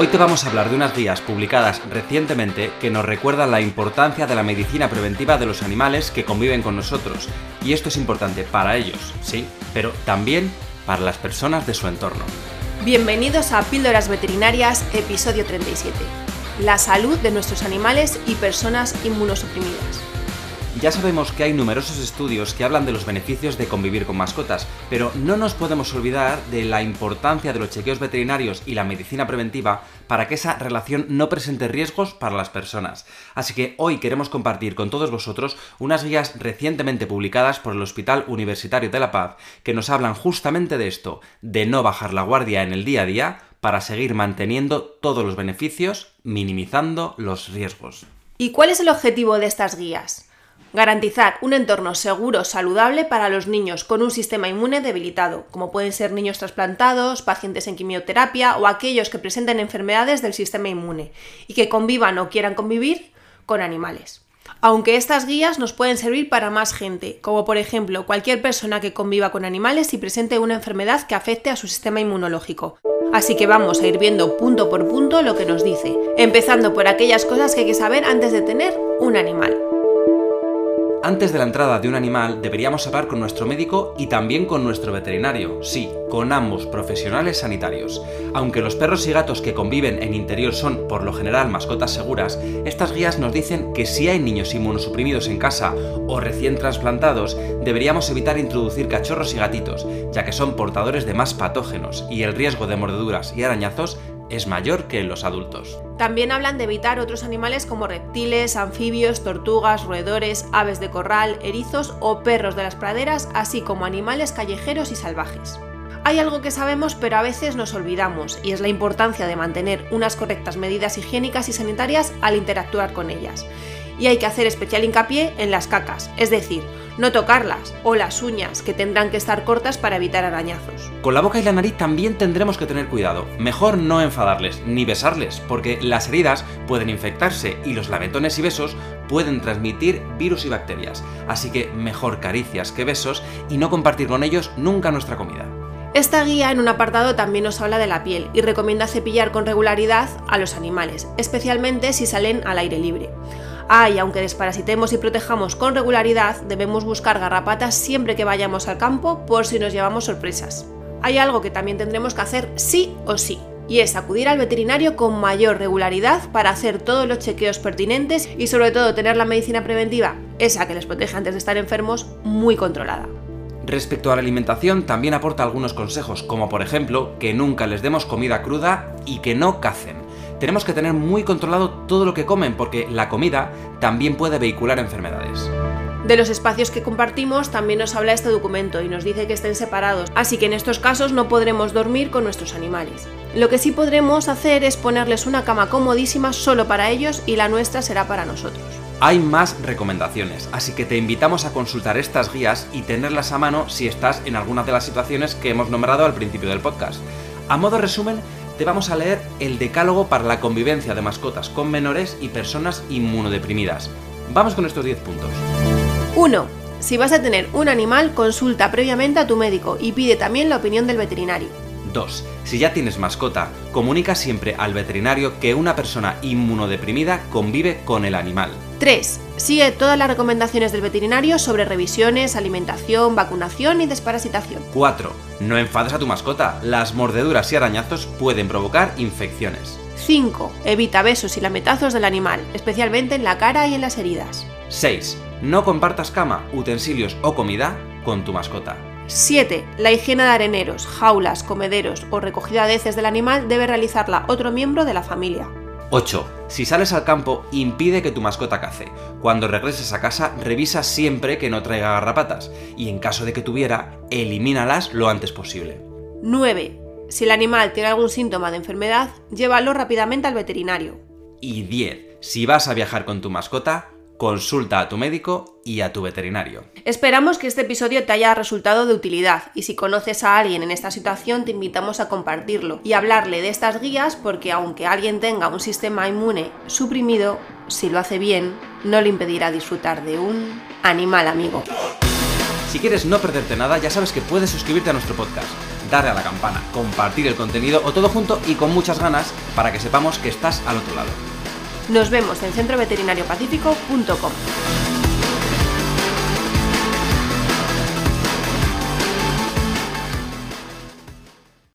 Hoy te vamos a hablar de unas guías publicadas recientemente que nos recuerdan la importancia de la medicina preventiva de los animales que conviven con nosotros. Y esto es importante para ellos, sí, pero también para las personas de su entorno. Bienvenidos a Píldoras Veterinarias, episodio 37. La salud de nuestros animales y personas inmunosuprimidas. Ya sabemos que hay numerosos estudios que hablan de los beneficios de convivir con mascotas, pero no nos podemos olvidar de la importancia de los chequeos veterinarios y la medicina preventiva para que esa relación no presente riesgos para las personas. Así que hoy queremos compartir con todos vosotros unas guías recientemente publicadas por el Hospital Universitario de La Paz que nos hablan justamente de esto, de no bajar la guardia en el día a día para seguir manteniendo todos los beneficios, minimizando los riesgos. ¿Y cuál es el objetivo de estas guías? Garantizar un entorno seguro, saludable para los niños con un sistema inmune debilitado, como pueden ser niños trasplantados, pacientes en quimioterapia o aquellos que presenten enfermedades del sistema inmune y que convivan o quieran convivir con animales. Aunque estas guías nos pueden servir para más gente, como por ejemplo cualquier persona que conviva con animales y presente una enfermedad que afecte a su sistema inmunológico. Así que vamos a ir viendo punto por punto lo que nos dice, empezando por aquellas cosas que hay que saber antes de tener un animal. Antes de la entrada de un animal deberíamos hablar con nuestro médico y también con nuestro veterinario, sí, con ambos profesionales sanitarios. Aunque los perros y gatos que conviven en interior son por lo general mascotas seguras, estas guías nos dicen que si hay niños inmunosuprimidos en casa o recién trasplantados, deberíamos evitar introducir cachorros y gatitos, ya que son portadores de más patógenos y el riesgo de mordeduras y arañazos es mayor que en los adultos. También hablan de evitar otros animales como reptiles, anfibios, tortugas, roedores, aves de corral, erizos o perros de las praderas, así como animales callejeros y salvajes. Hay algo que sabemos pero a veces nos olvidamos y es la importancia de mantener unas correctas medidas higiénicas y sanitarias al interactuar con ellas. Y hay que hacer especial hincapié en las cacas, es decir, no tocarlas, o las uñas, que tendrán que estar cortas para evitar arañazos. Con la boca y la nariz también tendremos que tener cuidado. Mejor no enfadarles ni besarles, porque las heridas pueden infectarse y los lametones y besos pueden transmitir virus y bacterias. Así que mejor caricias que besos y no compartir con ellos nunca nuestra comida. Esta guía en un apartado también nos habla de la piel y recomienda cepillar con regularidad a los animales, especialmente si salen al aire libre. Ah, y aunque desparasitemos y protejamos con regularidad, debemos buscar garrapatas siempre que vayamos al campo por si nos llevamos sorpresas. Hay algo que también tendremos que hacer sí o sí, y es acudir al veterinario con mayor regularidad para hacer todos los chequeos pertinentes y sobre todo tener la medicina preventiva, esa que les protege antes de estar enfermos, muy controlada. Respecto a la alimentación, también aporta algunos consejos, como por ejemplo que nunca les demos comida cruda y que no cacen tenemos que tener muy controlado todo lo que comen porque la comida también puede vehicular enfermedades. De los espacios que compartimos también nos habla este documento y nos dice que estén separados, así que en estos casos no podremos dormir con nuestros animales. Lo que sí podremos hacer es ponerles una cama comodísima solo para ellos y la nuestra será para nosotros. Hay más recomendaciones, así que te invitamos a consultar estas guías y tenerlas a mano si estás en alguna de las situaciones que hemos nombrado al principio del podcast. A modo resumen, te vamos a leer el decálogo para la convivencia de mascotas con menores y personas inmunodeprimidas. Vamos con estos 10 puntos. 1. Si vas a tener un animal, consulta previamente a tu médico y pide también la opinión del veterinario. 2. Si ya tienes mascota, comunica siempre al veterinario que una persona inmunodeprimida convive con el animal. 3. Sigue todas las recomendaciones del veterinario sobre revisiones, alimentación, vacunación y desparasitación. 4. No enfades a tu mascota. Las mordeduras y arañazos pueden provocar infecciones. 5. Evita besos y lametazos del animal, especialmente en la cara y en las heridas. 6. No compartas cama, utensilios o comida con tu mascota. 7. La higiene de areneros, jaulas, comederos o recogida de heces del animal debe realizarla otro miembro de la familia. 8. Si sales al campo, impide que tu mascota cace. Cuando regreses a casa, revisa siempre que no traiga garrapatas y en caso de que tuviera, elimínalas lo antes posible. 9. Si el animal tiene algún síntoma de enfermedad, llévalo rápidamente al veterinario. Y 10. Si vas a viajar con tu mascota, consulta a tu médico y a tu veterinario. Esperamos que este episodio te haya resultado de utilidad y si conoces a alguien en esta situación te invitamos a compartirlo y hablarle de estas guías porque aunque alguien tenga un sistema inmune suprimido, si lo hace bien, no le impedirá disfrutar de un animal amigo. Si quieres no perderte nada, ya sabes que puedes suscribirte a nuestro podcast darle a la campana, compartir el contenido o todo junto y con muchas ganas para que sepamos que estás al otro lado. Nos vemos en centroveterinariopacífico.com.